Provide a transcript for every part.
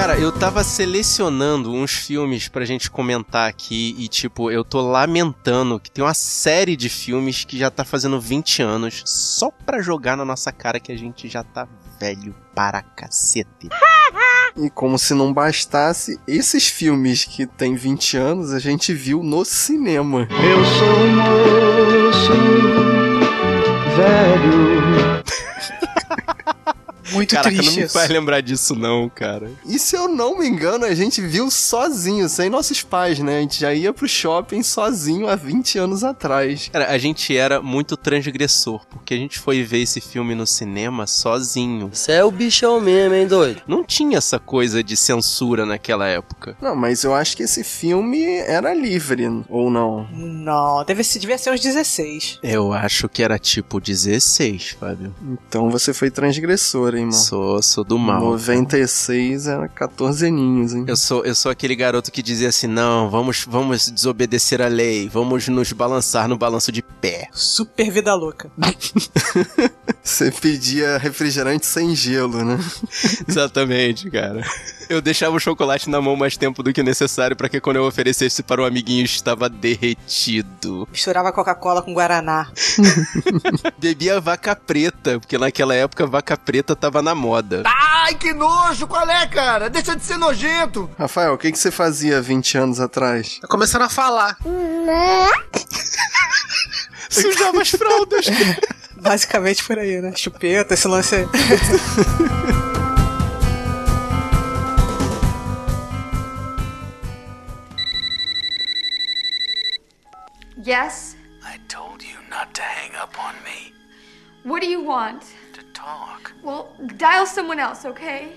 Cara, eu tava selecionando uns filmes pra gente comentar aqui e, tipo, eu tô lamentando que tem uma série de filmes que já tá fazendo 20 anos só pra jogar na nossa cara que a gente já tá velho para cacete. E como se não bastasse, esses filmes que tem 20 anos a gente viu no cinema. Eu sou um moço velho. Muito Caraca, triste não me faz lembrar disso não, cara. E se eu não me engano, a gente viu sozinho, sem nossos pais, né? A gente já ia pro shopping sozinho há 20 anos atrás. Cara, a gente era muito transgressor, porque a gente foi ver esse filme no cinema sozinho. Você é o bichão mesmo, hein, doido? Não tinha essa coisa de censura naquela época. Não, mas eu acho que esse filme era livre, ou não? Não, deve ser, devia ser uns 16. Eu acho que era tipo 16, Fábio. Então você foi transgressor, hein, mano? Sou, sou do mal. 96 era 14 aninhos, hein? Eu sou, eu sou aquele garoto que dizia assim: não, vamos, vamos desobedecer a lei, vamos nos balançar no balanço de pé. Super vida louca. Você pedia refrigerante sem gelo, né? Exatamente, cara. Eu deixava o chocolate na mão mais tempo do que necessário para que quando eu oferecesse para o amiguinho estava derretido. Misturava Coca-Cola com Guaraná. Bebia vaca preta, porque naquela época vaca preta tava na moda. Ai, que nojo! Qual é, cara? Deixa de ser nojento! Rafael, o que, que você fazia 20 anos atrás? Começaram a falar. Sujava as fraldas. Basicamente por aí, né? Chupeta, esse lance aí. Yes? I told you not to hang up on me. What do you want? To talk. Well, dial someone else, okay?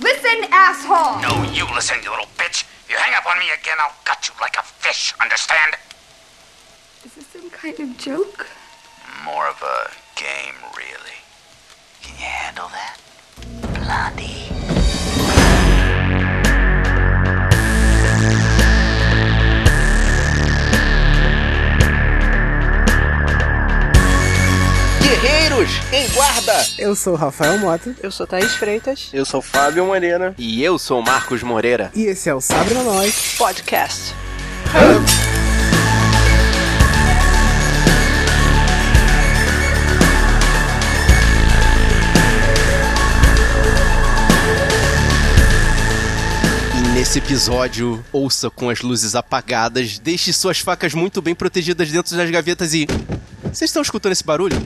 Listen, asshole! No, you listen, you little bitch. You hang up on me again, I'll gut you like a fish, understand? Is this some kind of joke? More of a game, really. Can you handle that? Blondie. Em guarda! Eu sou o Rafael Mota Eu sou Thaís Freitas. Eu sou Fábio Moreira. E eu sou o Marcos Moreira. e esse é o Sabre na Nós. Podcast. E nesse episódio, ouça com as luzes apagadas, deixe suas facas muito bem protegidas dentro das gavetas e. Vocês estão escutando esse barulho?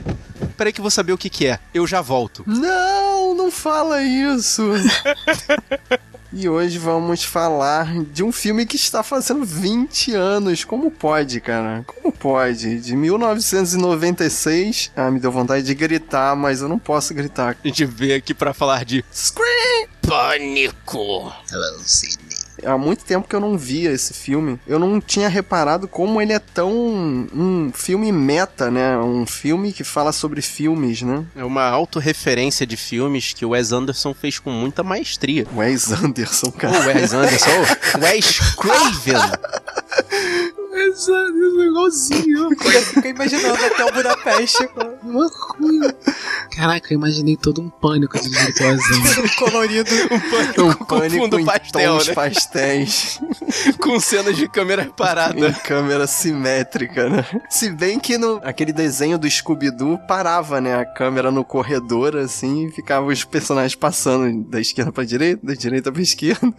Peraí que eu vou saber o que, que é. Eu já volto. Não, não fala isso. e hoje vamos falar de um filme que está fazendo 20 anos. Como pode, cara? Como pode? De 1996. Ah, me deu vontade de gritar, mas eu não posso gritar. A gente veio aqui pra falar de Scream! Pânico. Hello, Sidney. Há muito tempo que eu não via esse filme. Eu não tinha reparado como ele é tão um filme meta, né? Um filme que fala sobre filmes, né? É uma autorreferência de filmes que o Wes Anderson fez com muita maestria. Wes Anderson, O cara. Wes Anderson, o Wes Craven. Exato, igualzinho. Eu fico imaginando até o Budapeste com Uma coisa. Caraca, eu imaginei todo um pânico de diretorzão. colorido. Um com pânico fundo em pastel, tons né? pastéis. com cenas de câmera em parada. câmera simétrica, né? Se bem que no aquele desenho do Scooby-Doo parava, né? A câmera no corredor, assim, e ficava os personagens passando da esquerda pra direita, da direita pra esquerda.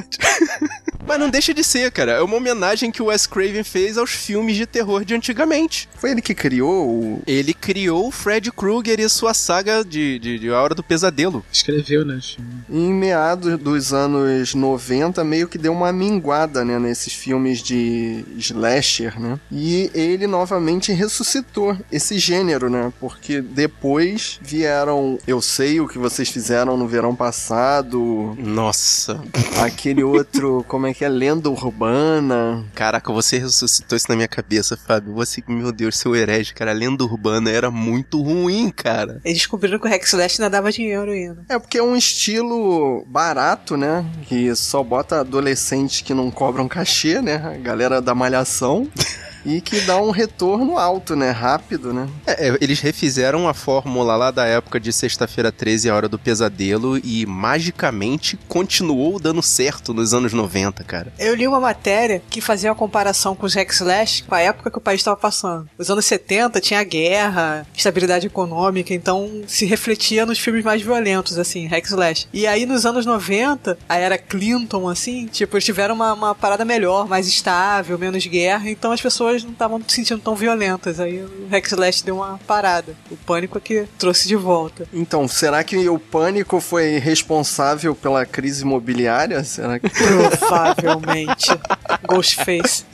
Mas não deixa de ser, cara. É uma homenagem que o Wes Craven fez aos filmes de terror de antigamente. Foi ele que criou o. Ele criou o Fred Krueger e sua saga de, de, de A Hora do Pesadelo. Escreveu, né? Em meados dos anos 90, meio que deu uma minguada, né, nesses filmes de slasher, né? E ele novamente ressuscitou esse gênero, né? Porque depois vieram Eu Sei o que vocês fizeram no verão passado, Nossa. aquele outro, como é que é? Lenda Urbana. Caraca, você ressuscitou isso na minha cabeça, Fábio. Você, meu Deus, seu herege, cara. A lenda urbana era muito ruim, cara. Eles descobriram que o Rex Last ainda dava dinheiro ainda. É porque é um estilo barato, né? Que só bota adolescentes que não cobram cachê, né? A galera da malhação. E que dá um retorno alto, né? Rápido, né? É, é, eles refizeram a fórmula lá da época de Sexta-feira 13, a Hora do Pesadelo, e magicamente continuou dando certo nos anos 90, cara. Eu li uma matéria que fazia uma comparação com os hack slash com a época que o país estava passando. Os anos 70 tinha guerra, estabilidade econômica, então se refletia nos filmes mais violentos, assim, hack slash. E aí nos anos 90, a era Clinton, assim, tipo, eles tiveram uma, uma parada melhor, mais estável, menos guerra, então as pessoas não estavam se sentindo tão violentas. Aí o hack slash deu uma parada. O pânico é que trouxe de volta. Então, será que o pânico foi responsável pela crise imobiliária? Será que... Provavelmente. Ghostface.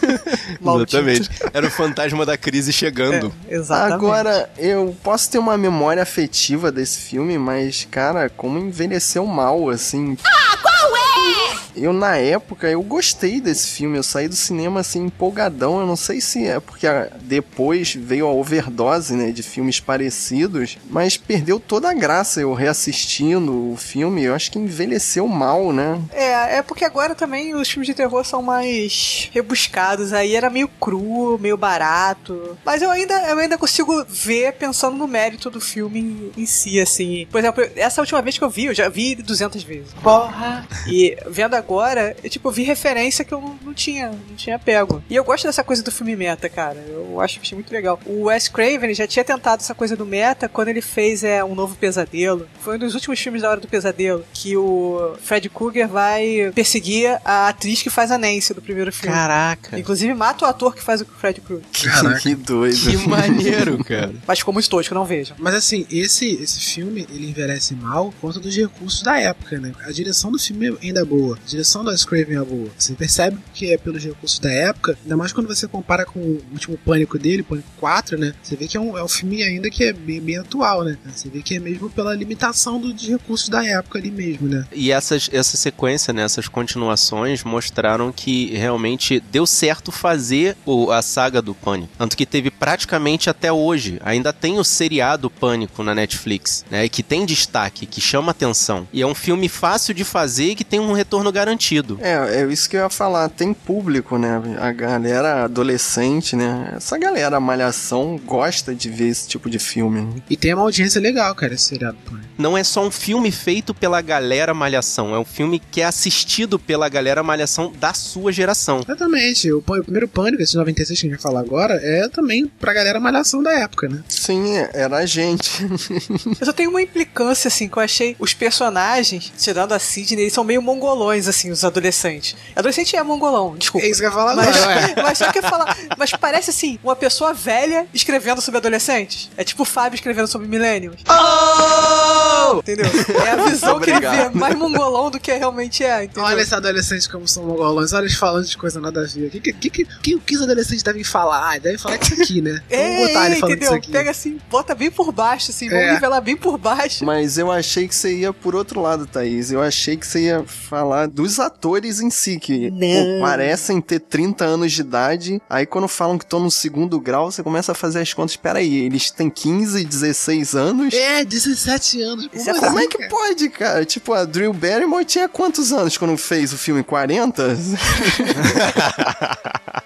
Maldito. Exatamente. Era o fantasma da crise chegando. É, exatamente. Agora, eu posso ter uma memória afetiva desse filme, mas, cara, como envelheceu mal, assim. Ah? Eu, na época, eu gostei desse filme. Eu saí do cinema, assim, empolgadão. Eu não sei se é porque depois veio a overdose, né, de filmes parecidos, mas perdeu toda a graça eu reassistindo o filme. Eu acho que envelheceu mal, né? É, é porque agora também os filmes de terror são mais rebuscados. Aí era meio cru, meio barato. Mas eu ainda, eu ainda consigo ver pensando no mérito do filme em si, assim. Por exemplo, essa última vez que eu vi, eu já vi 200 vezes. Porra! E vendo agora, eu, tipo, vi referência que eu não, não tinha, não tinha pego. E eu gosto dessa coisa do filme meta, cara. Eu acho achei muito legal. O Wes Craven já tinha tentado essa coisa do meta quando ele fez é, Um Novo Pesadelo. Foi um dos últimos filmes da Hora do Pesadelo, que o Fred Krueger vai perseguir a atriz que faz a Nancy do primeiro filme. Caraca. Inclusive mata o ator que faz o Fred Krueger. Que, que doido. Que maneiro, cara. Mas ficou muito tosco, não vejo. Mas assim, esse, esse filme, ele envelhece mal por conta dos recursos da época, né? A direção do filme ainda é boa. Direção Wes Craven é boa. Você percebe que é pelos recursos da época, ainda mais quando você compara com o último Pânico dele, Pânico 4, né? Você vê que é um, é um filme ainda que é bem, bem atual, né? Você vê que é mesmo pela limitação do, de recursos da época ali mesmo, né? E essas, essa sequência, né, essas continuações mostraram que realmente deu certo fazer o, a saga do Pânico. Tanto que teve praticamente até hoje. Ainda tem o seriado Pânico na Netflix, né? Que tem destaque, que chama atenção. E é um filme fácil de fazer e que tem um retorno garantido. É, é isso que eu ia falar. Tem público, né? A galera adolescente, né? Essa galera malhação gosta de ver esse tipo de filme. Né? E tem uma audiência legal, cara, esse seriado. Pânico. Não é só um filme feito pela galera malhação, é um filme que é assistido pela galera malhação da sua geração. Exatamente. O, o primeiro Pânico, esse 96 que a gente vai falar agora, é também pra galera malhação da época, né? Sim, era a gente. Eu só tenho uma implicância, assim, que eu achei os personagens, tirando a Sidney, eles são meio mongolões, assim, os adolescentes. Adolescente é mongolão, desculpa. É isso que eu ia falar Mas, agora, ué. mas só que eu ia falar, mas parece assim, uma pessoa velha escrevendo sobre adolescentes. É tipo o Fábio escrevendo sobre millennials. Entendeu? É a visão que ele vê, mais mongolão do que realmente é, entendeu? Olha esses adolescentes como são mongolões, olha eles falando de coisa nada a ver. O que, que, que, que, que os adolescentes devem falar? Ah, devem falar disso aqui, né? Vamos botar ele É, falando entendeu? disso aqui. Pega assim, bota bem por baixo, assim, vamos É. nivelar bem por baixo. Mas eu achei que você ia por outro lado, Thaís. Eu achei que você ia falar dos atores em si, que pô, parecem ter 30 anos de idade. Aí quando falam que estão no segundo grau, você começa a fazer as contas. Espera aí, eles têm 15, 16 anos? É, 17 anos. Isso é Como Como é que cara? pode, cara? Tipo, a Drew Barrymore tinha quantos anos quando fez o filme? 40?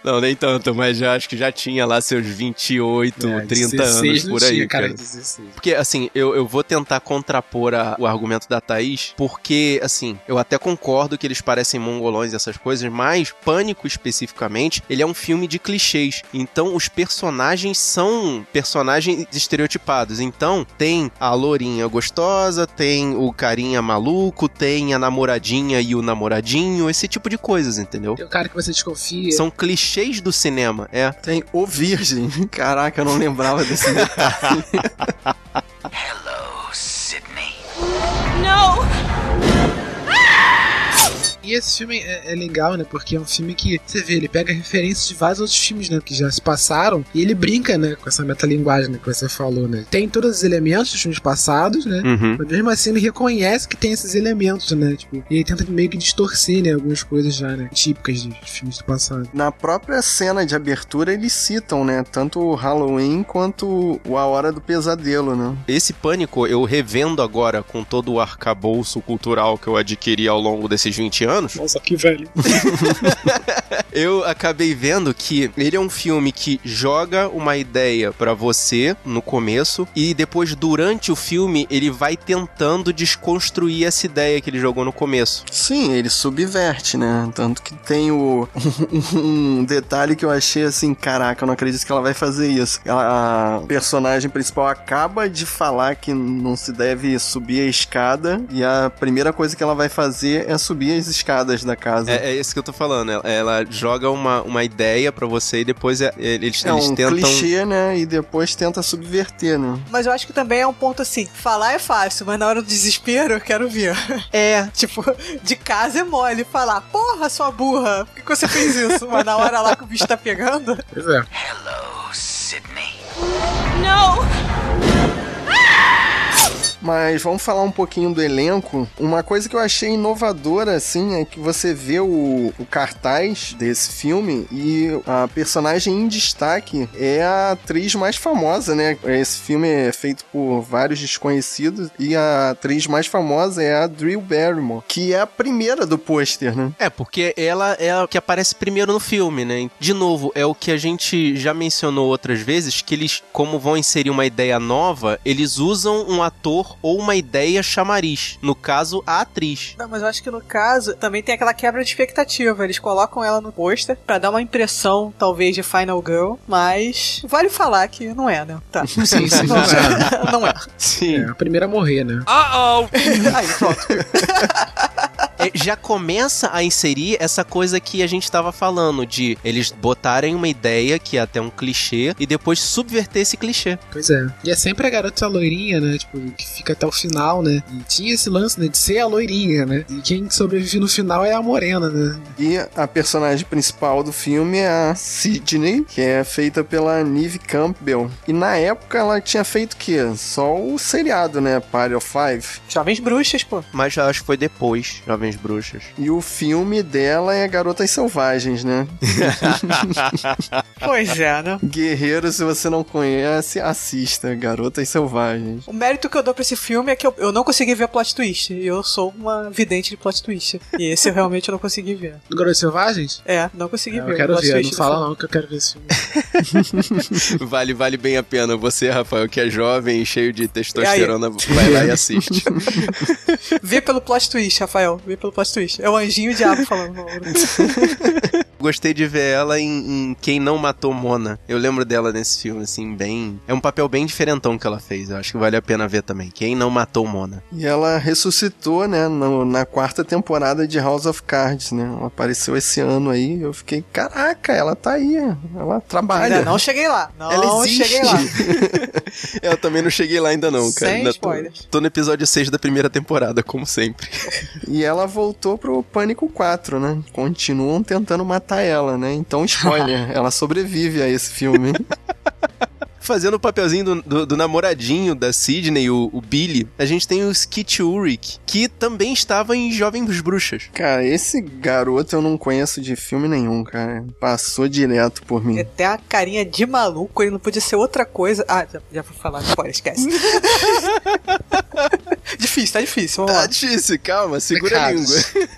Não, nem tanto, mas já acho que já tinha lá seus 28, É, 30 16 anos por aí, tinha, cara. 16. Porque, assim, eu, eu vou tentar contrapor a- o argumento da Thaís, porque, assim, eu até concordo que eles parecem mongolões e essas coisas, mas Pânico especificamente, ele é um filme de clichês. Então, os personagens são personagens estereotipados. Então, tem a lourinha gostosa, tem o carinha maluco, tem a namoradinha e o namoradinho, esse tipo de coisas, entendeu? Tem o cara que você desconfia. São clichês do cinema, é. Tem O Virgem. Caraca, eu não lembrava desse detalhe. E esse filme é, é legal, né? Porque é um filme que, você vê, ele pega referências de vários outros filmes, né? Que já se passaram. E ele brinca, né? Com essa metalinguagem né, que você falou, né? Tem todos os elementos dos filmes passados, né? Uhum. Mas mesmo assim ele reconhece que tem esses elementos, né? Tipo, e ele tenta meio que distorcer, né? Algumas coisas já, né? Típicas de filmes do passado. Na própria cena de abertura, eles citam, né? Tanto o Halloween quanto o A Hora do Pesadelo, né? Esse pânico eu revendo agora com todo o arcabouço cultural que eu adquiri ao longo desses 20 anos. Nossa, que velho. Eu acabei vendo que ele é um filme que joga uma ideia pra você no começo e depois durante o filme ele vai tentando desconstruir essa ideia que ele jogou no começo. Sim, ele subverte, né? Tanto que tem o um detalhe que eu achei assim, caraca, eu não acredito que ela vai fazer isso. Ela- a personagem principal acaba de falar que não se deve subir a escada e a primeira coisa que ela vai fazer é subir as escadas da casa. É, é isso que eu tô falando. Ela, ela joga uma, uma ideia pra você e depois é- eles, É eles um tentam. clichê, né? E depois tenta subverter, né? Mas eu acho que também é um ponto assim, falar é fácil, mas na hora do desespero eu quero ver. É. Tipo, de casa é mole falar, porra, sua burra, por que você fez isso? Mas na hora lá que o bicho tá pegando. Pois é. Hello, Sydney. Mas vamos falar um pouquinho do elenco. Uma coisa que eu achei inovadora, assim, é que você vê o, o cartaz desse filme e a personagem em destaque é a atriz mais famosa, né? Esse filme é feito por vários desconhecidos e a atriz mais famosa é a Drew Barrymore, que é a primeira do pôster, né? É, porque ela é a que aparece primeiro no filme, né? De novo, é o que a gente já mencionou outras vezes, que eles, como vão inserir uma ideia nova, eles usam um ator ou uma ideia chamariz. No caso, a atriz. Não, mas eu acho que no caso também tem aquela quebra de expectativa. Eles colocam ela no pôster pra dar uma impressão, talvez, de Final Girl, mas vale falar que não é, né? Tá. Sim, sim, não é. não é. Sim. É a primeira a morrer, né? Aí, pronto. É, já começa a inserir essa coisa que a gente tava falando, de eles botarem uma ideia que é até um clichê e depois subverter esse clichê. Pois é. E é sempre a garota loirinha, né? Tipo, que fica até o final, né? E tinha esse lance, né? De ser a loirinha, né? E quem sobrevive no final é a morena, né? E a personagem principal do filme é a Sidney, que é feita pela Neve Campbell. E na época ela tinha feito o quê? Só o seriado, né? Party of Five. Jovens bruxas, pô. Mas já acho que foi depois, Jovens Bruxas. E o filme dela é Garotas Selvagens, né? Pois é, né? Guerreiro, se você não conhece, assista. Garotas Selvagens. O mérito que eu dou pra esse filme é que eu, eu não consegui ver plot twist. E eu sou uma vidente de plot twist. E esse eu realmente não consegui ver. Do Garotos Selvagens? É, não consegui É, ver. eu quero ver, twist não fala filme. não que eu quero ver esse filme. vale, vale bem a pena. Você, Rafael, que é jovem e cheio de testosterona, vai lá e assiste. Vê pelo plot twist, Rafael. Vê pelo plot twist. É o anjinho e o diabo falando. Gostei de ver ela em, em Quem Não Matou Mona. Eu lembro dela nesse filme, assim, bem. É um papel bem diferentão que ela fez. Eu acho que vale a pena ver também. Quem Não Matou Mona. E ela ressuscitou, né? no- na quarta temporada de House of Cards, né? Ela apareceu esse ano aí. Eu fiquei, caraca, ela tá aí. Ela trabalha. Ainda não cheguei lá. Não Ela existe. cheguei lá. Eu também não cheguei lá ainda não, cara. Sem Ainda tô, spoilers. tô no episódio 6 da primeira temporada, como sempre. E ela voltou pro Pânico 4, né? Continuam tentando matar ela, né? Então, spoiler, ela sobrevive a esse filme. Fazendo o papelzinho do, do- do namoradinho da Sidney, o, o Billy, a gente tem o Skit Ulrich, que também estava em Jovens Bruxas. Cara, esse garoto eu não conheço de filme nenhum, cara. Passou direto por mim. Ele tem uma carinha de maluco, ele não podia ser outra coisa. Ah, já, já vou falar, spoiler, esquece. difícil, tá difícil, vamos Tá lá. difícil, calma, segura a Pecados. língua.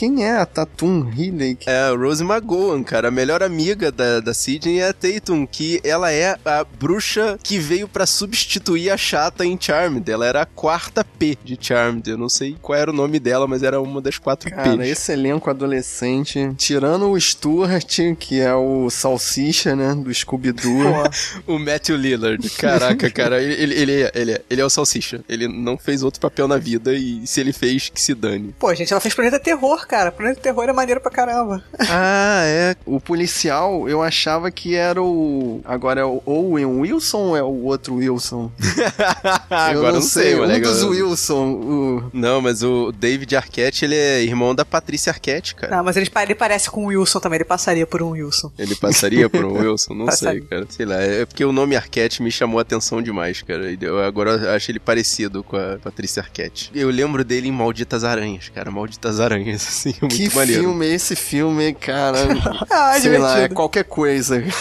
Quem é a Tatum Ridley? É a Rose McGowan, cara, a melhor amiga da, da Sidney é a Tatum, que ela é a bruxa que veio pra substituir a chata em Charmed. Ela era a quarta P de Charmed. Eu não sei qual era o nome dela, mas era uma das quatro Cara, P's. esse elenco adolescente, tirando o Stuart, que é o Salsicha, né, do Scooby-Doo. O Matthew Lillard. Caraca, cara, ele, ele, ele, é- ele, é- ele é o Salsicha. Ele não fez outro papel na vida e se ele fez, que se dane. Pô, gente, ela fez Planeta Terror, cara. Planeta Terror é maneiro pra caramba. Ah, é. O policial, eu achava que era o... Agora é o Owen Wilson ou é o outro Wilson? Agora eu não sei, Um moleque. dos Wilson, o... Não, mas o David Arquette, ele é irmão da Patrícia Arquette, cara. Não, mas ele, ele parece com o Wilson também, ele passaria por um Wilson. Ele passaria por um Wilson? Não sei, cara. Sei lá, é porque o nome Arquette me chamou a atenção demais, cara. E eu agora acho ele parecido com a Patrícia Arquette. Eu lembro dele em Malditas Aranhas, cara. Malditas Aranhas. Sim, muito que maneiro. filme é esse filme, cara? Ah, é Sei lá, é qualquer coisa.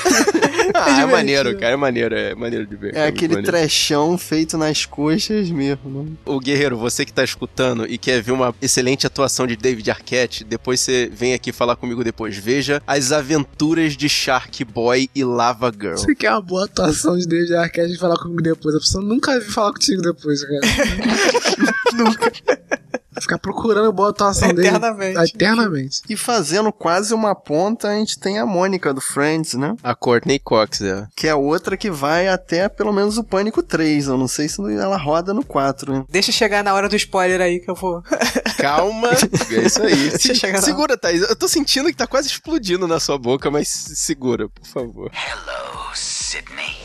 Ah, é divertido. maneiro, cara, é maneiro, é maneiro de ver. É muito aquele trechão feito nas coxas mesmo. Ô Guerreiro, você que tá escutando e quer ver uma excelente atuação de David Arquette, depois você vem aqui falar comigo depois. Veja as aventuras de Shark Boy e Lava Girl. Você quer uma boa atuação de David Arquette e falar comigo depois. A pessoa nunca vi falar contigo depois, cara. nunca. Vai ficar procurando boa atuação dele. Eternamente. Eternamente. E fazendo quase uma ponta, a gente tem a Mônica do Friends, né? A Courtney Cox, é. Que é outra que vai até pelo menos o Pânico 3. Eu não sei se ela roda no 4, né? Deixa chegar na hora do spoiler aí que eu vou. Calma, é isso aí. Deixa chegar segura, Thaís. Eu tô sentindo que tá quase explodindo na sua boca, mas segura, por favor. Hello, Sydney.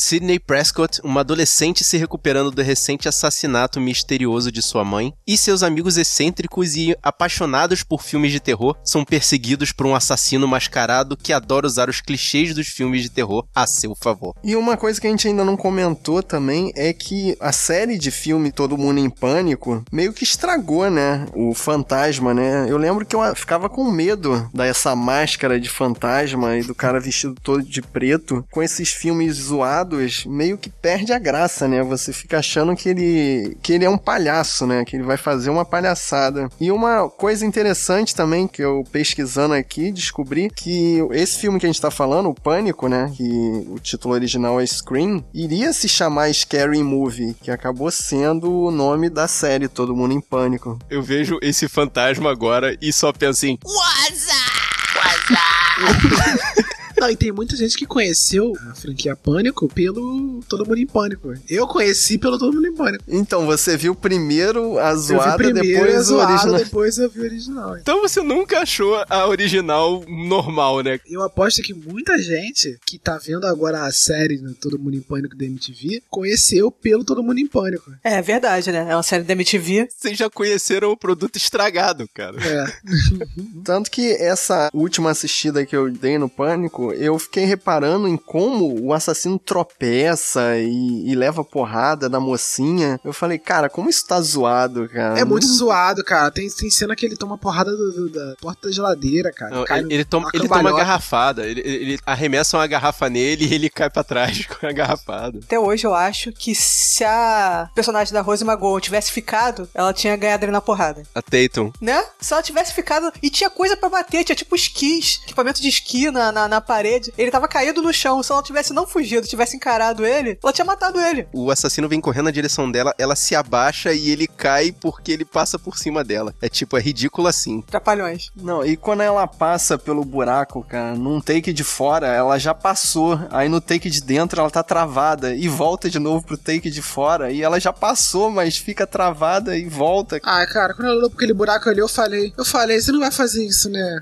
Sidney Prescott, uma adolescente se recuperando do recente assassinato misterioso de sua mãe, e seus amigos excêntricos e apaixonados por filmes de terror são perseguidos por um assassino mascarado que adora usar os clichês dos filmes de terror a seu favor. E uma coisa que a gente ainda não comentou também é que a série de filme Todo Mundo em Pânico meio que estragou, né? O fantasma, né? Eu lembro que eu ficava com medo dessa máscara de fantasma e do cara vestido todo de preto. Com esses filmes zoados, meio que perde a graça, né? Você fica achando que ele, que ele é um palhaço, né? Que ele vai fazer uma palhaçada. E uma coisa interessante também que eu pesquisando aqui descobri que esse filme que a gente tá falando, o Pânico, né? Que o título original é Scream, iria se chamar Scary Movie, que acabou sendo o nome da série Todo Mundo em Pânico. Eu vejo esse fantasma agora e só penso em. Não, e tem muita gente que conheceu a franquia Pânico pelo Todo Mundo em Pânico. Eu conheci pelo Todo Mundo em Pânico. Então, você viu primeiro a zoada, primeiro depois a o zoada, original. depois eu vi o original. Então você nunca achou a original normal, né? Eu aposto que muita gente que tá vendo agora a série né, Todo Mundo em Pânico da MTV conheceu pelo Todo Mundo em Pânico. É verdade, né? É uma série da MTV. Vocês já conheceram o produto estragado, cara. É. Tanto que essa última assistida que eu dei no Pânico, eu fiquei reparando em como o assassino tropeça e, e leva porrada da mocinha. Eu falei, cara, como isso tá zoado, cara? É muito zoado, cara. Tem, tem cena que ele toma porrada do- do- da porta da geladeira, cara. Não, ele, ele toma, ele toma garrafada. Ele, ele, arremessa uma garrafa nele e ele cai pra trás com a garrafada. Até hoje eu acho que se a personagem da Rose McGowan tivesse ficado, ela tinha ganhado ele na porrada. A Tatum. Né? Se ela tivesse ficado. E tinha coisa pra bater, tinha tipo esquis, equipamento de esqui na, na, na parede. Ele tava caído no chão. Se ela tivesse não fugido, tivesse encarado ele, ela tinha matado ele. O assassino vem correndo na direção dela, ela se abaixa e ele cai porque ele passa por cima dela. É tipo, é ridículo assim. Trapalhões. Não, e quando ela passa pelo buraco, cara, num take de fora, ela já passou. Aí no take de dentro ela tá travada e volta de novo pro take de fora. E ela já passou, mas fica travada e volta. Ah, cara, quando ela olhou pra aquele buraco ali, eu falei, eu falei, você não vai fazer isso, né?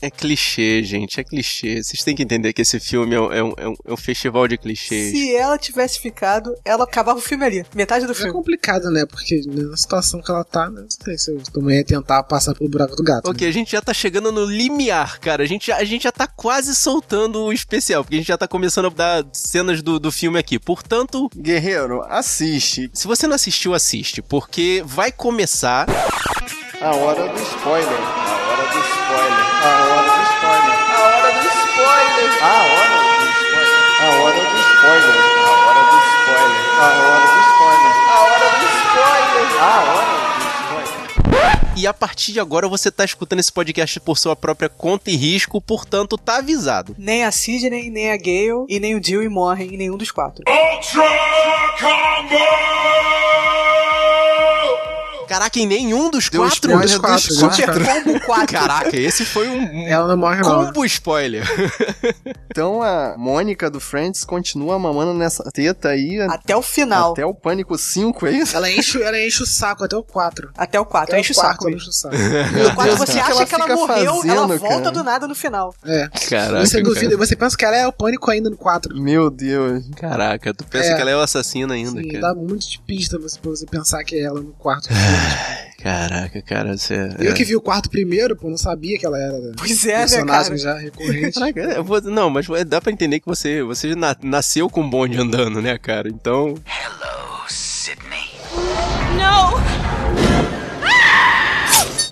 É clichê, gente, é clichê. Vocês têm que entender que esse filme é um, é um, é um- é um festival de clichês. Se ela tivesse ficado, ela acabava o filme ali. Metade do É filme. complicado, né? Porque na situação que ela tá, né? Não sei se eu também ia tentar passar pelo buraco do gato. Ok, a gente já tá chegando no limiar, cara. A gente, já- a gente já tá quase soltando o especial, porque a gente já tá começando a dar cenas do, do filme aqui. Portanto, Guerreiro, assiste. se você não assistiu, assiste, porque vai começar. A hora do spoiler. A hora do spoiler. A hora A hora do spoiler. A hora do spoiler. A hora do spoiler. A hora do spoiler. A hora do spoiler. E a partir de agora você tá escutando esse podcast por sua própria conta e risco, portanto, tá avisado. Nem a Sidney, nem a Gale e nem o Dewey morrem em nenhum dos quatro. Caraca, em nenhum dos Deu quatro. dos quatro, dos. Combo 4. Caraca, esse foi um Ela não morre, não. combo spoiler. Então a Mônica do Friends continua mamando nessa teta aí Até o final. até o Pânico 5, é isso? Ela enche, ela enche o saco até o 4. Até o 4. Até Enche o saco. ela enche o saco. No 4 Deus, você o que acha ela que ela morreu, ela fazendo, volta cara? do nada no final. É. Caraca, Você duvida, cara. você pensa que ela é o pânico ainda no 4. Meu Deus. Caraca, tu pensa É. que ela é o assassino ainda, Sim, cara. dá muito de pista você, pra você pensar que é ela no quarto. Caraca, cara, você. Eu que vi o quarto primeiro, pô, não sabia que ela era né, Pois é, né, personagem cara? já recorrente. Caraca, eu vou- não, mas dá pra entender que você, você na- nasceu com um bonde andando, né, cara? Então. Hello, Sydney. No!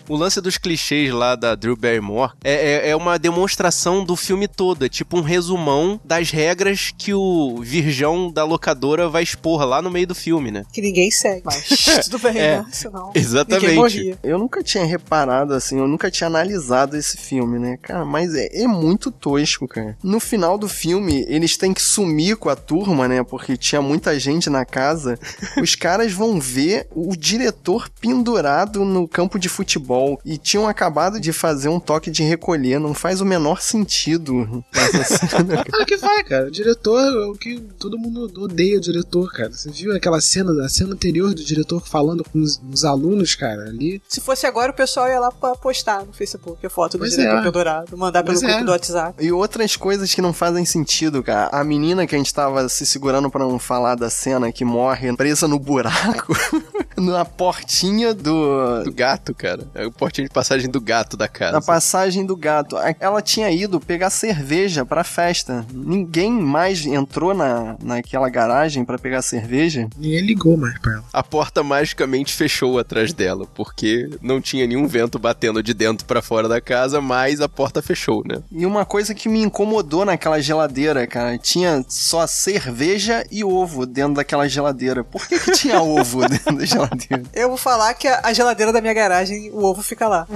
O lance dos clichês lá da Drew Barrymore é, é, é uma demonstração do filme todo. É tipo um resumão das regras que o virgão da locadora vai expor lá no meio do filme, né? Que ninguém segue, mas tudo bem, É, né? Senão exatamente. morria. Eu nunca tinha reparado assim, eu nunca tinha analisado esse filme, né? Cara, mas é, é muito tosco, cara. No final do filme, eles têm que sumir com a turma, né? Porque tinha muita gente na casa. Os caras vão ver o diretor pendurado no campo de futebol e tinham acabado de fazer um toque de recolher. Não faz o menor sentido essa cena. Claro que vai, cara. O diretor é o que todo mundo odeia o diretor, cara. Você viu aquela cena, a cena anterior do diretor falando com os, os alunos, cara, ali. Se fosse agora, o pessoal ia lá pra postar no Facebook a foto do Pois diretor é. pendurado, mandar pelo Pois é. grupo do WhatsApp. E outras coisas que não fazem sentido, cara. A menina que a gente tava se segurando pra não falar da cena que morre presa no buraco, na portinha do. Do gato, cara. É o portinho de passagem do gato da casa. Na passagem do gato. Ela tinha ido pegar cerveja pra festa. Ninguém mais entrou na, naquela garagem pra pegar cerveja. Ninguém ligou mais pra ela. A porta magicamente fechou atrás dela, porque não tinha nenhum vento batendo de dentro pra fora da casa, mas a porta fechou, né? E uma coisa que me incomodou naquela geladeira, cara, tinha só cerveja e ovo dentro daquela geladeira. Por que, que tinha ovo dentro da geladeira? Eu vou falar que a geladeira da minha garagem, o ovo fica lá.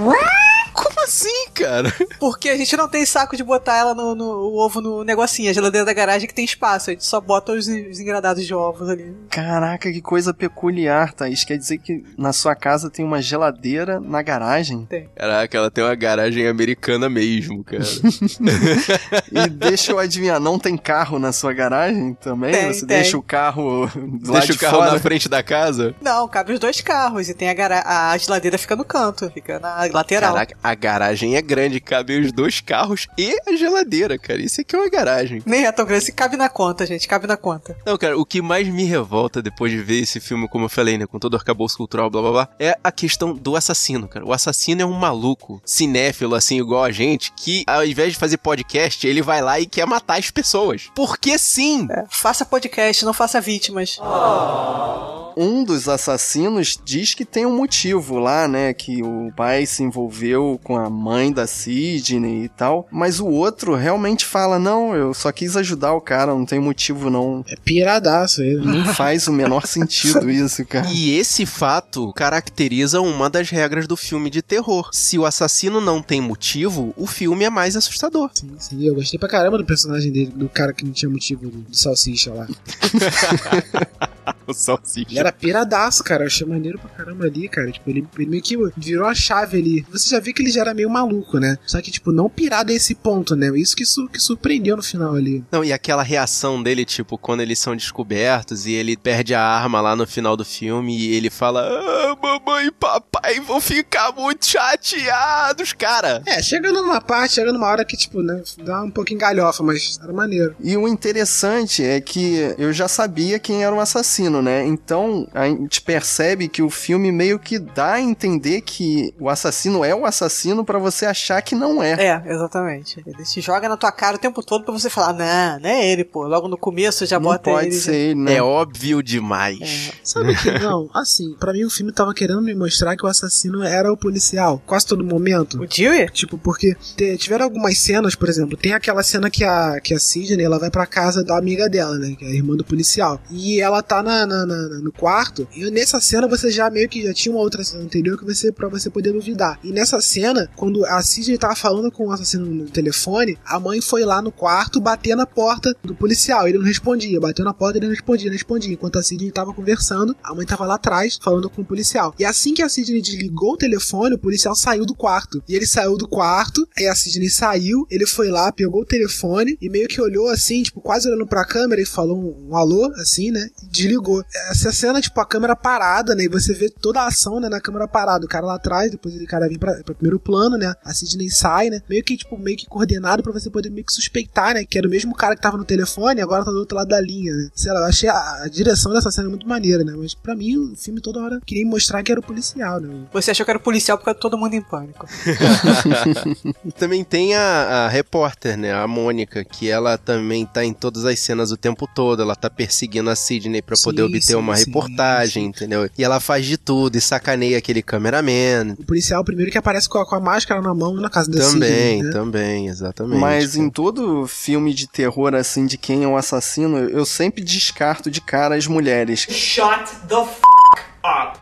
Como assim, cara? Porque a gente não tem saco de botar ela no, no- o ovo no negocinho. A geladeira da garagem que tem espaço. A gente só bota os, os engradados de ovos ali. Caraca, que coisa peculiar, Thaís. Quer dizer que na sua casa tem uma geladeira na garagem? Caraca, ela tem uma garagem americana mesmo, cara. E deixa eu adivinhar, não tem carro na sua garagem também? Tem, Você tem. deixa o carro lá Deixa de o carro fora? na frente da casa. Não, cabe os dois carros. E tem a, a geladeira fica no canto, fica na lateral. Caraca, a garagem é grande, cabe os dois carros e a geladeira, cara. Isso aqui é uma garagem. Nem é tão grande, se cabe na conta, gente, cabe na conta. Não, cara, o que mais me revolta depois de ver esse filme, como eu falei, né, com todo o arcabouço cultural, blá blá blá, é a questão do assassino, cara. O assassino é um maluco, cinéfilo, assim, igual a gente, que ao invés de fazer podcast, ele vai lá e quer matar as pessoas. Porque sim! É, faça podcast, não faça vítimas. Um dos assassinos diz que tem um motivo lá, né? Que o pai se envolveu com a mãe da Sidney e tal. Mas o outro realmente fala: Não, eu só quis ajudar o cara, não tem motivo não. É piradaço ele. né? Não faz o menor sentido isso, cara. E esse fato caracteriza uma das regras do filme de terror. Se o assassino não tem motivo, o filme é mais assustador. Sim, sim, eu gostei pra caramba do personagem dele, do cara que não tinha motivo, do, do salsicha lá. o salsicha. Era piradaço, cara. Eu achei maneiro pra caramba ali, cara. Tipo, ele, ele meio que virou a chave ali. Você já viu que ele já era meio maluco, né? Só que, tipo, não pirado a esse ponto, né? Isso que, su que surpreendeu no final ali. Não, e aquela reação dele, tipo, quando eles são descobertos e ele perde a arma lá no final do filme e ele fala: ah, mamãe e papai vão ficar muito chateados, cara. É, chega numa parte, chega numa hora que, tipo, né, dá um pouquinho galhofa, mas era maneiro. E o interessante é que eu já sabia quem era o assassino, né? Então a gente percebe que o filme meio que dá a entender que o assassino é o assassino pra você achar que não é. É, exatamente. Ele se joga na tua cara o tempo todo pra você falar, não, não é ele, pô. Logo no começo já não bota pode ele. ser ele, né? É óbvio demais. Sabe que não? Assim, pra mim o filme tava querendo me mostrar que o assassino era o policial, quase todo momento. O Dewey? Tipo, porque tiveram algumas cenas, por exemplo, tem aquela cena que a, que a Sidney ela vai pra casa da amiga dela, né? Que é a irmã do policial. E ela tá na, na- na- na- no quarto. E nessa cena você já meio que já tinha uma outra cena anterior que você para você poder duvidar. E nessa cena, quando a Sidney tava falando com o assassino no telefone, a mãe foi lá no quarto bater na porta do policial. Ele não respondia, bateu na porta ele não respondia, não respondia. Enquanto a Sidney tava conversando, a mãe tava lá atrás falando com o policial. E assim que a Sidney desligou o telefone, o policial saiu do quarto. E ele saiu do quarto, aí a Sidney saiu, ele foi lá, pegou o telefone e meio que olhou assim, tipo, quase olhando pra câmera e falou um, um alô, assim, né? E desligou. Essa cena, tipo, a câmera parada, né? E você vê toda a ação, né? Na câmera parada. O cara lá atrás, depois ele cara vem pra, pra primeiro plano, né? A Sidney sai, né? Meio que, tipo, meio que coordenado pra você poder meio que suspeitar, né? Que era o mesmo cara que tava no telefone e agora tá do outro lado da linha, né? Sei lá, eu achei a, a direção dessa cena muito maneira, né? Mas pra mim, o filme toda hora queria mostrar que era o policial, né? Você achou que era o policial por causa de todo mundo em pânico. E também tem a, a repórter, né? A Mônica, que ela também tá em todas as cenas o tempo todo. Ela tá perseguindo a Sidney pra poder obter sim, uma sim, reportagem, sim. entendeu? E ela faz de tudo e sacaneia aquele cameraman. O policial é o primeiro que aparece com a, com a máscara na mão na casa da Também, Sidney, né? também, exatamente. Mas em todo filme de terror, assim, de quem é o assassino, eu sempre descarto de cara as mulheres. Shut the f.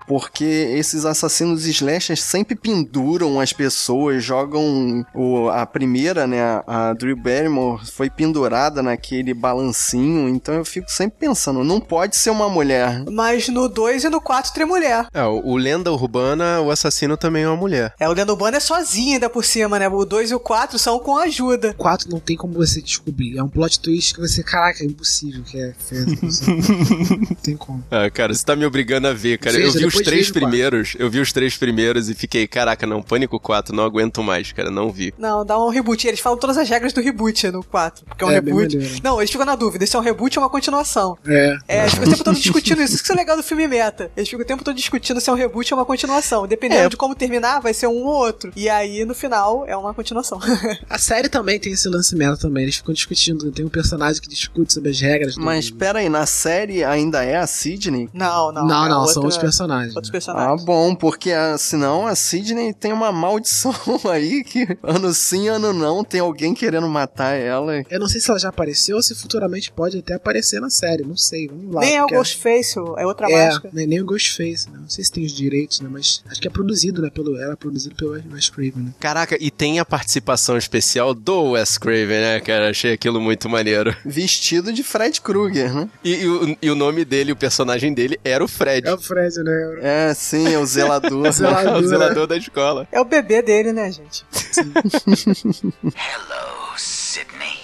Porque esses assassinos slashers sempre penduram as pessoas, jogam o, a primeira, né? A Drew Barrymore foi pendurada naquele balancinho, então eu fico sempre pensando, não pode ser uma mulher. Mas no 2 e no 4 tem mulher. É, o o Lenda Urbana, o assassino também é uma mulher. É, o Lendo Urbano é sozinho ainda por cima, né? O 2 e o 4 são com ajuda. 4 não tem como você descobrir. É um plot twist que você, caraca, é impossível que é feio. não tem como. Ah, cara, você tá me obrigando a ver, cara. Veja, eu vi os três primeiros, eu vi os três primeiros e fiquei, caraca, não, Pânico 4, não aguento mais, cara, não vi. Não, dá um reboot. Eles falam todas as regras do reboot no 4. Porque é um É, reboot. Não, eles ficam na dúvida se é um reboot ou uma continuação. É. É, eles ficam o tempo todo discutindo isso. Isso que é legal do filme meta. Eles ficam o tempo todo discutindo se é um reboot ou uma continuação. Dependendo É. de como terminar, vai ser um ou outro. E aí, no final, é uma continuação. A série também tem esse lance meta também. Eles ficam discutindo. Tem um personagem que discute sobre as regras. Mas pera aí, na série ainda é a Sidney? não, não. Não, é não, outra- outros personagens. Outros Ah, personagens. bom, porque a, senão a Sidney tem uma maldição aí que ano sim, ano não, tem alguém querendo matar ela. Eu não sei se ela já apareceu ou se futuramente pode até aparecer na série. Não sei, vamos lá. Nem é o Ghostface, é outra É, máscara. nem, nem o Ghostface, né? Não sei se tem os direitos, né? Mas acho que é produzido, né? Pelo, era produzido pelo Wes Craven, né? Caraca, e tem a participação especial do Wes Craven, né, cara? Achei aquilo muito maneiro. Vestido de Fred Krueger, né? E, e o, e o nome dele, o personagem dele, era o Fred. É o Fred, né? É, sim, é o zelador. Zelador. o zelador da escola. É o bebê dele, né, gente? Hello, Sydney.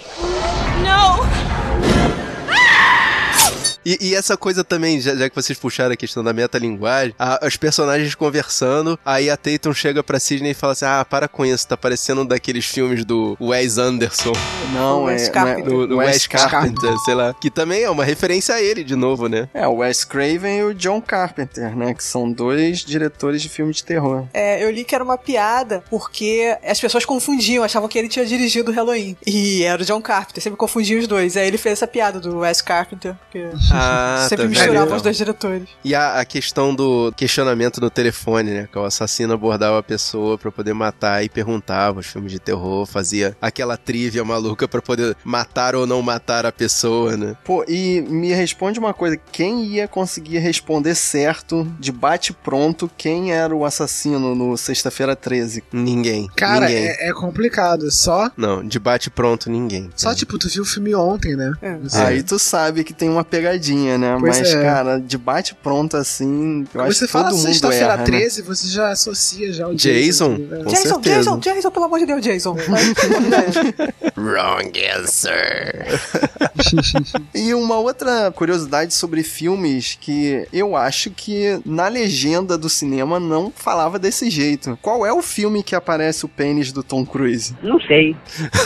E, e essa coisa também, já, já que vocês puxaram a questão da metalinguagem, a- os personagens conversando, aí a Tatum chega pra Sidney e fala assim: Ah, para com isso, tá parecendo um daqueles filmes do Wes Anderson, Não, O é, Wes é Carpenter. do, do Wes Wes Carpenter, sei lá. Que também é uma referência a ele de novo, né? É, o Wes Craven e o John Carpenter, né? Que são dois diretores de filme de terror. É, eu li que era uma piada porque as pessoas confundiam, achavam que ele tinha dirigido o Halloween. E era o John Carpenter, sempre confundiam os dois. Aí ele fez essa piada do Wes Carpenter, porque Ah, sempre tá misturava vendo? os dois diretores. E a, a questão do questionamento no telefone, né? Que o assassino abordava a pessoa pra poder matar e perguntava os filmes de terror, fazia aquela trivia maluca pra poder matar ou não matar a pessoa, né? Pô, e me responde uma coisa: quem ia conseguir responder certo, de bate-pronto, quem era o assassino no Sexta-feira 13? Ninguém. Cara, ninguém. é, é complicado. Só, Não, de bate pronto ninguém. só tipo, tu viu o filme ontem, né? É. Você- Aí tu sabe que tem uma pegadinha, né? Pois Mas, é. cara, de bate-pronto assim, eu acho você que fala sexta-feira erra, né? 13, você já associa já o Jason? Jason. né? Com Jason, certeza. Jason, Jason, pelo amor de Deus, Jason. Wrong answer. E uma outra curiosidade sobre filmes que eu acho que na legenda do cinema não falava desse jeito. Qual é o filme que aparece o pênis do Tom Cruise? Não sei.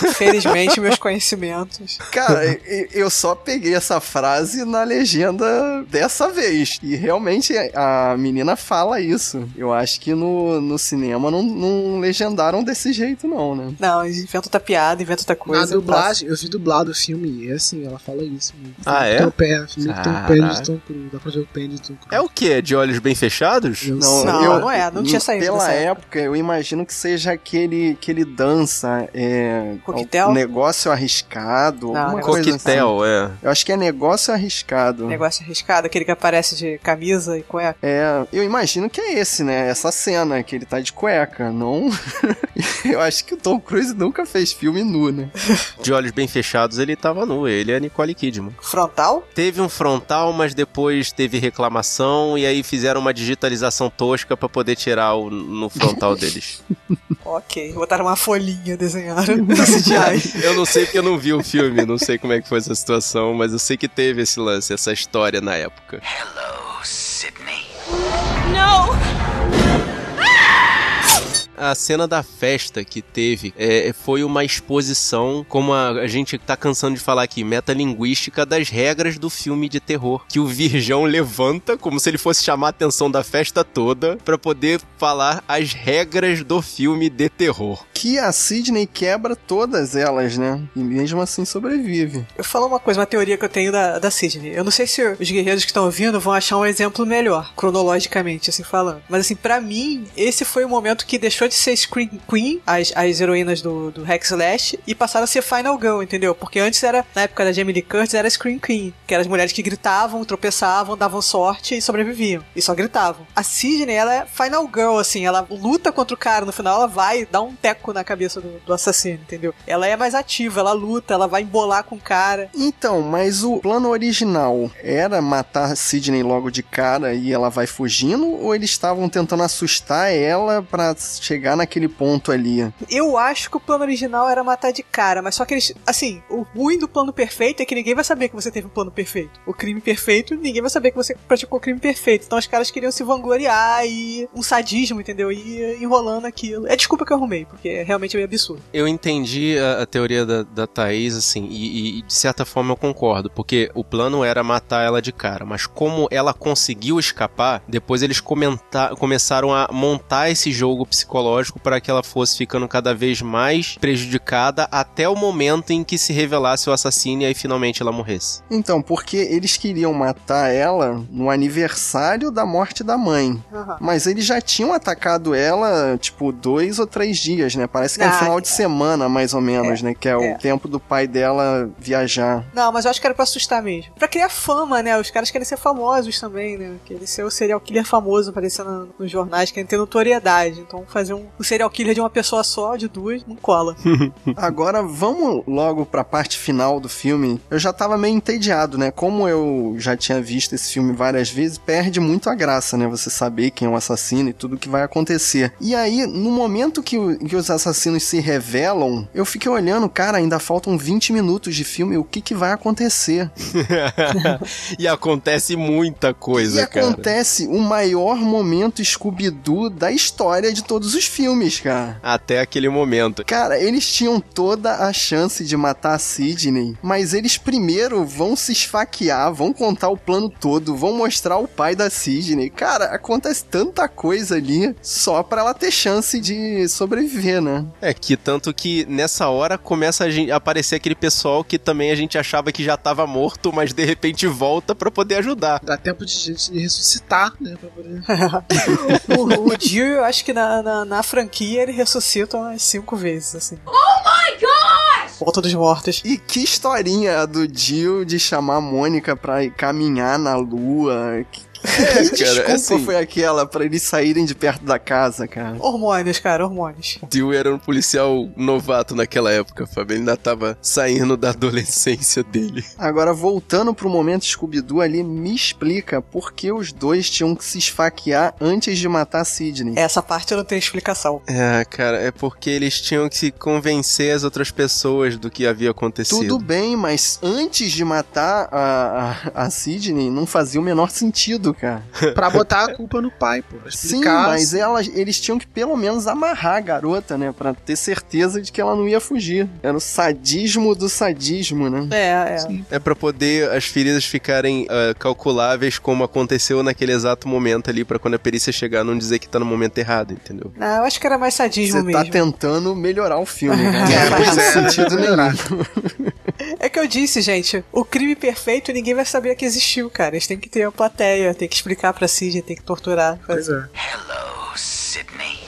Infelizmente, meus conhecimentos. Cara, eu só peguei essa frase na legenda dessa vez. E realmente a menina fala isso. Eu acho que no, no cinema não, não legendaram desse jeito, não, né? Não, inventa outra piada, inventa outra Na coisa. dublagem, eu vi dublado o filme e assim, ela fala isso. né? Ah, é? Tem o pé, filme que tem o pênis de Tom Cruise. Dá pra ver o pênis de Tom Cruise. É o quê? De olhos bem fechados? Eu Não. Não, eu, não é, não tinha saído Pela época, eu imagino que seja aquele que ele dança, é. Coquetel? um negócio arriscado, Não, alguma coisa assim. Coquetel, é. Eu acho que é negócio arriscado. Negócio arriscado, aquele que aparece de camisa e cueca. É, eu imagino que é esse, né? Essa cena que ele tá de cueca, não. eu acho que o Tom Cruise nunca fez filme nu, né? De olhos bem fechados ele tava nu, ele é a Nicole Kidman. Frontal? Teve um frontal, mas depois teve reclamação e aí fizeram uma digitalização tosca pra poder tirar o no frontal deles. Ok. Botaram uma folhinha, desenharam. Eu não sei porque eu não vi o filme, não sei como é que foi essa situação, mas eu sei que teve esse lance, essa história na época. Hello, Sydney. A cena da festa que teve é, foi uma exposição, como a, a gente tá cansando de falar aqui, metalinguística das regras do filme de terror. Que o Virgão levanta como se ele fosse chamar a atenção da festa toda pra poder falar as regras do filme de terror. Que a Sidney quebra todas elas, né? E mesmo assim sobrevive. Eu vou falar uma coisa, uma teoria que eu tenho da, da Sidney. Eu não sei se os guerreiros que estão ouvindo vão achar um exemplo melhor, cronologicamente, assim falando. Mas assim, pra mim, esse foi o momento que deixou de ser Scream Queen, as, as heroínas do, do Rex Slash, e passaram a ser Final Girl, entendeu? Porque antes era, na época da Jamie Lee Curtis, era Scream Queen, que eram as mulheres que gritavam, tropeçavam, davam sorte e sobreviviam. E só gritavam. A Sidney, ela é Final Girl, assim, ela luta contra o cara, no final ela vai dar um teco na cabeça do, do assassino, entendeu? Ela é mais ativa, ela luta, ela vai embolar com o cara. Então, mas o plano original era matar Sidney logo de cara e ela vai fugindo? Ou eles estavam tentando assustar ela pra chegar naquele ponto ali? Eu acho que o plano original era matar de cara, mas só que eles. Assim, o ruim do plano perfeito é que ninguém vai saber que você teve um plano perfeito. O crime perfeito, ninguém vai saber que você praticou o crime perfeito. Então os caras queriam se vangloriar e um sadismo, entendeu? E ia enrolando aquilo. É desculpa que eu arrumei, porque é realmente meio absurdo. Eu entendi a, a teoria da, da Thaís, assim, e, e de certa forma eu concordo, porque o plano era matar ela de cara, mas como ela conseguiu escapar, depois eles comenta- começaram a montar esse jogo psicológico para que ela fosse ficando cada vez mais prejudicada até o momento em que se revelasse o assassino e aí finalmente ela morresse. Então, porque eles queriam matar ela no aniversário da morte da mãe. Aham. Mas eles já tinham atacado ela, tipo, dois ou três dias, né? Parece que é no Ah, final de semana, mais ou menos, né? Que é, é. o tempo do pai dela viajar. Não, mas eu acho que era pra assustar mesmo. Pra criar fama, né? Os caras querem ser famosos também, né? Querem ser o serial killer famoso aparecendo nos jornais, querem ter notoriedade. Então fazer um, um serial killer de uma pessoa só, de duas, não cola. Agora, vamos logo pra parte final do filme. Eu já tava meio entediado, né? Como eu já tinha visto esse filme várias vezes, perde muito a graça, né? Você saber quem é o assassino e tudo que vai acontecer. E aí, no momento que, o- que os assassinos se revelam, eu fiquei olhando, cara, ainda faltam 20 minutos de filme, o que que vai acontecer? e acontece muita coisa, e cara. acontece o maior momento Scooby-Doo da história de todos os filmes, cara. Até aquele momento. Cara, eles tinham toda a chance de matar a Sidney, mas eles primeiro vão se esfaquear, vão contar o plano todo, vão mostrar o pai da Sidney. Cara, acontece tanta coisa ali só pra ela ter chance de sobreviver, né? É que tanto que nessa hora começa a gen- a aparecer aquele pessoal que também a gente achava que já tava morto, mas de repente volta pra poder ajudar. Dá tempo de gente ressuscitar, né? Pra poder... o, o Jill, eu acho que na, na, na franquia ele ressuscita umas cinco vezes, assim. Oh my gosh! Volta dos mortos. E que historinha a do Jill de chamar a Mônica pra ir caminhar na lua. Que, que cara, desculpa assim- foi aquela pra eles saírem de perto da casa, cara? Hormônios, cara, hormônios. Dio era um policial novato naquela época, Fábio. Ele ainda tava saindo da adolescência dele. Agora, voltando pro momento Scooby-Doo ali, me explica por que os dois tinham que se esfaquear antes de matar a Sidney. Essa parte eu não tenho explicação. É, cara, é porque eles tinham que se convencer as outras pessoas do que havia acontecido. Tudo bem, mas antes de matar a, a, a Sidney, não fazia o menor sentido, cara. Pra botar a culpa no pai, pô. Sim, mas elas, eles tinham que pelo menos amarrar a garota, né? Pra ter certeza de que ela não ia fugir. Era o sadismo do sadismo, né? É, é. Sim. É pra poder as feridas ficarem ah, calculáveis como aconteceu naquele exato momento ali, pra quando a perícia chegar não dizer que tá no momento errado, entendeu? Não, eu acho que era mais sadismo Você tá mesmo. tentando melhorar o filme, né? É, Não faz é, sentido melhorar. nenhum. É que eu disse, gente, o crime perfeito ninguém vai saber que existiu, cara. Eles têm que ter a plateia, tem que explicar pra Sidney, tem que torturar. Pois é. Hello, Sydney.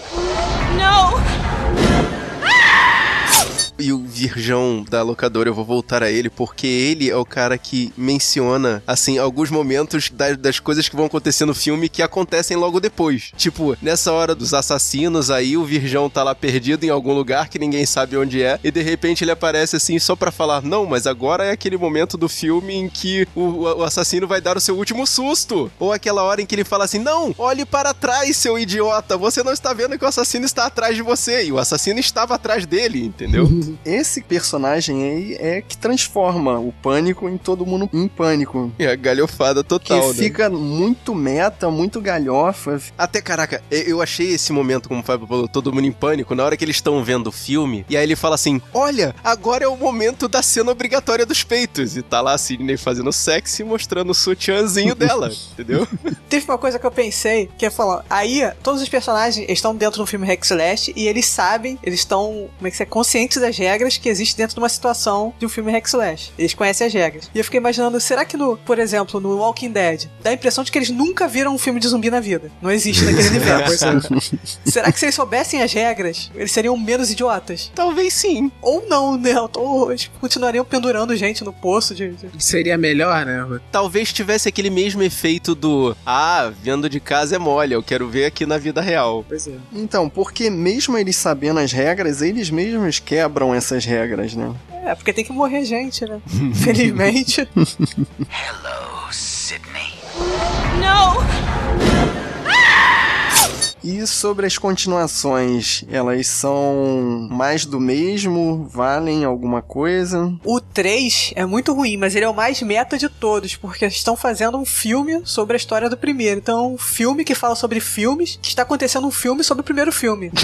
E o virgão da locadora, eu vou voltar a ele, porque ele é o cara que menciona, assim, alguns momentos das, das coisas que vão acontecer no filme que acontecem logo depois. Tipo, nessa hora dos assassinos, aí o virgão tá lá perdido em algum lugar que ninguém sabe onde é, e de repente ele aparece assim só pra falar: Não, mas agora é aquele momento do filme em que o, o assassino vai dar o seu último susto. Ou aquela hora em que ele fala assim: Não, olhe para trás, seu idiota, você não está vendo que o assassino está atrás de você. E o assassino estava atrás dele, entendeu? Esse personagem aí é que transforma o pânico em todo mundo em pânico. É a galhofada Que total, né? fica muito meta, muito galhofa. Até, caraca, eu achei esse momento, como o Fábio falou, todo mundo em pânico, na hora que eles estão vendo o filme, e aí ele fala assim: Olha, agora é o momento da cena obrigatória dos peitos. E tá lá a Sidney fazendo sexy e mostrando o sutiãzinho dela, entendeu? Teve uma coisa que eu pensei, que é falar, aí todos os personagens estão dentro do filme Hack Slash e eles sabem, eles estão, como é que se é, conscientes das regras que existem dentro de uma situação de um filme Hack Slash. Eles conhecem as regras. E eu fiquei imaginando, será que no, por exemplo, no Walking Dead, dá a impressão de que eles nunca viram um filme de zumbi na vida. Não existe naquele universo. será que se eles soubessem as regras, eles seriam menos idiotas? Talvez sim. Ou não, né? Ou eles continuariam pendurando gente no poço de... de- Seria melhor, né? Talvez tivesse aquele mesmo efeito do Ah, vendo de casa é mole, eu quero ver aqui na vida real. Pois é. Então, porque mesmo eles sabendo as regras, eles mesmos quebram essas regras, né? É, porque tem que morrer gente, né? Felizmente. Hello, Sydney. No! E sobre as continuações, elas são mais do mesmo? Valem alguma coisa? O 3 é muito ruim, mas ele é o mais meta de todos, porque estão fazendo um filme sobre a história do primeiro. Então, é um filme que fala sobre filmes, que está acontecendo um filme sobre o primeiro filme.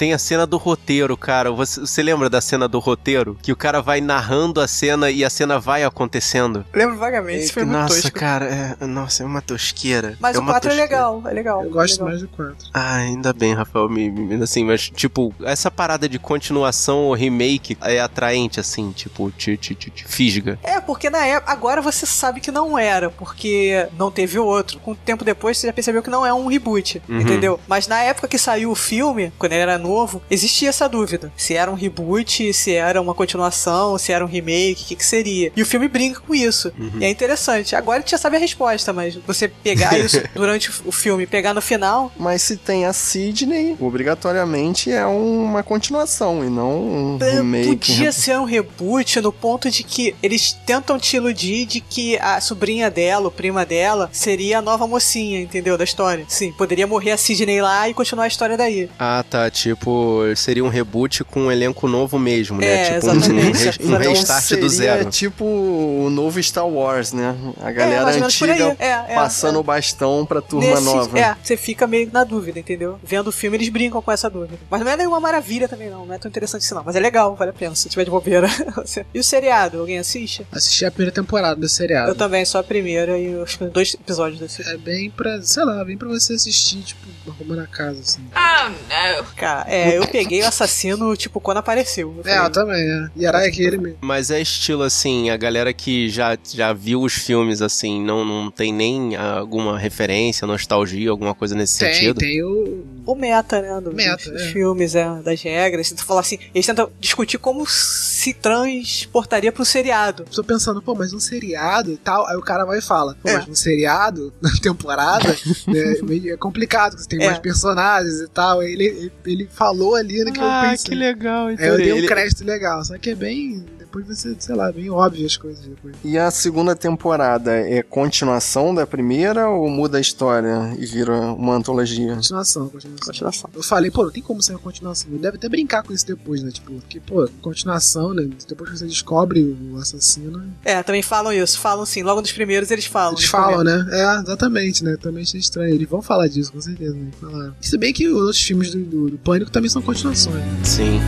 Tem a cena do roteiro, cara. Você, você lembra da cena do roteiro? Que o cara vai narrando a cena e a cena vai acontecendo. Lembro vagamente, esse foi muito nossa, tosco. cara, é, nossa, é uma tosqueira. Mas é o uma 4 é legal, é legal. Eu gosto legal. mais do 4. Ah, ainda bem, Rafael, me, me- assim, mas tipo, essa parada de continuação ou remake é atraente, assim, tipo, te, te, te, te fisga. É, porque na época, agora você sabe que não era, porque não teve outro. Com o tempo depois você já percebeu que não é um reboot, Uhum. entendeu? Mas na época que saiu o filme, quando ele era novo, existia essa dúvida. Se era um reboot, se era uma continuação, se era um remake, o que que seria. E o filme brinca com isso. Uhum. E é interessante. Agora a gente já sabe a resposta, mas você pegar isso durante o filme pegar no final, Mas se tem a Sidney, obrigatoriamente é uma continuação e não um É, remake. Podia ser um reboot no ponto de que eles tentam te iludir de que a sobrinha dela, o prima dela, seria a nova mocinha, entendeu? Da história. Sim, poderia morrer a Sidney lá e continuar a história daí. Ah, tá, tipo, seria um reboot com um elenco novo mesmo, né? É, tipo, um- um, exatamente. re- um Então restart seria do zero. tipo o novo Star Wars, né? A galera menos por aí. antiga É, é, passando é. o bastão pra turma Nesse- nova. É, você fica meio na dúvida, entendeu? Vendo o filme, eles brincam com essa dúvida. Mas não é nenhuma maravilha também, não. Não é tão interessante assim, não. Mas é legal, vale a pena, se tiver de bobeira. e o seriado, alguém assiste? Assisti a primeira temporada do seriado. Eu também, só a primeira e os dois episódios desse. É bem pra, sei lá, bem pra você assistir, tipo, arrumando a casa, assim. Oh no. Cara, é, eu peguei o assassino, tipo, quando apareceu. Eu É, eu também, é. E era aquele mesmo. Mas é estilo assim, a galera que já, já viu os filmes assim, não, não tem nem ah, alguma referência, nostalgia, alguma coisa nesse Tem, sentido. tem o. o meta, né? Dos, Meta, dos é. filmes, é, das regras. Tu falar assim, eles tentam discutir como se transportaria pro seriado. Tô pensando, pô, mas um seriado e tal. Aí o cara vai e fala, pô, É. mas um seriado, na temporada, né, é complicado, porque você tem É. mais personagens e tal. Aí Ele, ele, ele falou ali no que eu Ah, pensei. que legal. Aí eu dei um Ele- crédito legal, só que é bem. Depois você, sei lá, bem óbvio as coisas depois. E a segunda temporada é continuação da primeira ou muda a história e vira uma antologia? Continuação, continuação. Continuação. Eu falei, pô, não tem como ser uma continuação. Ele deve até brincar com isso depois, né? Tipo, porque, pô, continuação, né? Depois que você descobre o assassino. É, também falam isso. Falam sim. Logo nos primeiros eles falam. Eles falam, né? É, exatamente, né? Também achei estranho. Eles vão falar disso, com certeza. Né? Falaram. Se bem que os outros filmes do, do, do Pânico também são continuações. Né? Sim.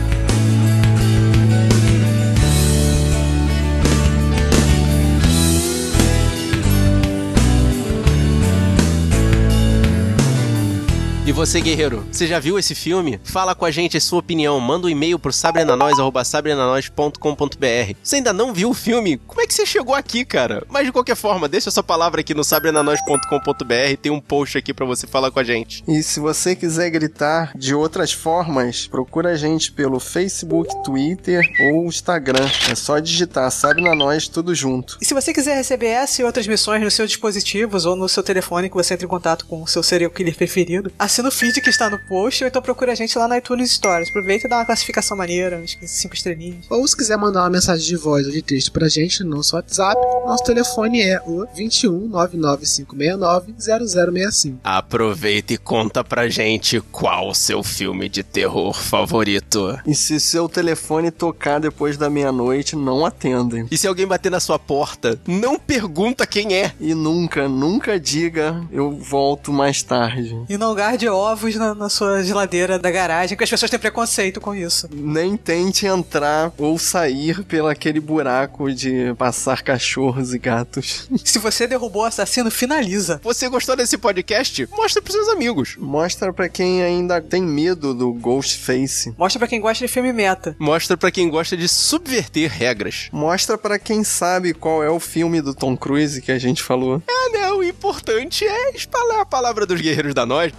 E você, guerreiro, você já viu esse filme? Fala com a gente a sua opinião. Manda um e-mail pro sabrenanois.sabrenanois.com.br. Você ainda não viu o filme? Como é que você chegou aqui, cara? Mas de qualquer forma, deixa sua palavra aqui no sabrenanois.com.br. Tem um post aqui pra você falar com a gente. E se você quiser gritar de outras formas, procura a gente pelo Facebook, Twitter ou Instagram. É só digitar Sabe na Nós tudo junto. E se você quiser receber essa e outras missões nos seus dispositivos ou no seu telefone que você entre em contato com o seu serial killer preferido, assina o feed que está no post, ou então procura a gente lá na iTunes Stories. Aproveita e dá uma classificação maneira, acho que cinco estrelinhas. Ou se quiser mandar uma mensagem de voz ou de texto pra gente no nosso WhatsApp, nosso telefone é o 21 99569 0065. Aproveita e conta pra gente qual o seu filme de terror favorito. E se seu telefone tocar depois da meia-noite, não atendem. E se alguém bater na sua porta, não pergunta quem é. E nunca, nunca diga eu volto mais tarde. E não guarde ovos na, na sua geladeira da garagem, porque as pessoas têm preconceito com isso. Nem tente entrar ou sair pelo aquele buraco de passar cachorros e gatos. Se você derrubou o assassino, finaliza. Você gostou desse podcast? Mostra pros seus amigos. Mostra pra quem ainda tem medo do Ghostface. Mostra pra quem gosta de filme meta. Mostra pra quem gosta de subverter regras. Mostra pra quem sabe qual é o filme do Tom Cruise que a gente falou. É, né? O importante é espalhar a palavra dos guerreiros da nós.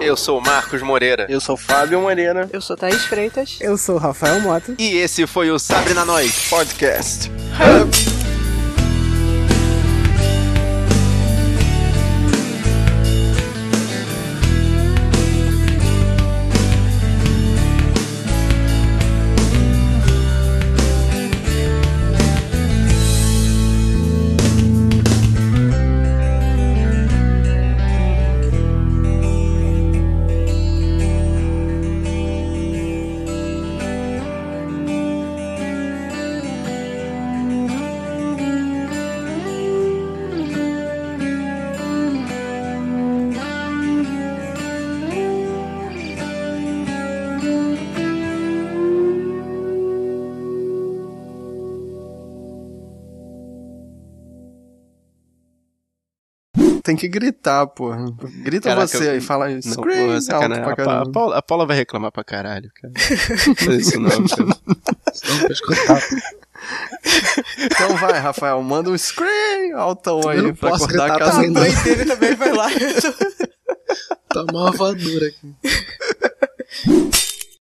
Eu sou o Marcos Moreira. Eu sou Fábio Moreira. Eu sou Thaís Freitas. Eu sou o Rafael Mota. E esse foi o Sabre na Nós. Podcast. Tem que gritar, porra. Grita Caraca, você eu- aí, fala Não, scream porra, alto sacanagem. pra A, a. Paula, a Paula vai reclamar pra caralho, cara. Não faz isso não, cara. Eu escutar. Então vai, Rafael, manda um scream altão aí não pra posso acordar a gritar casa. também, não. mãe dele também vai lá. Tomar uma voadora aqui.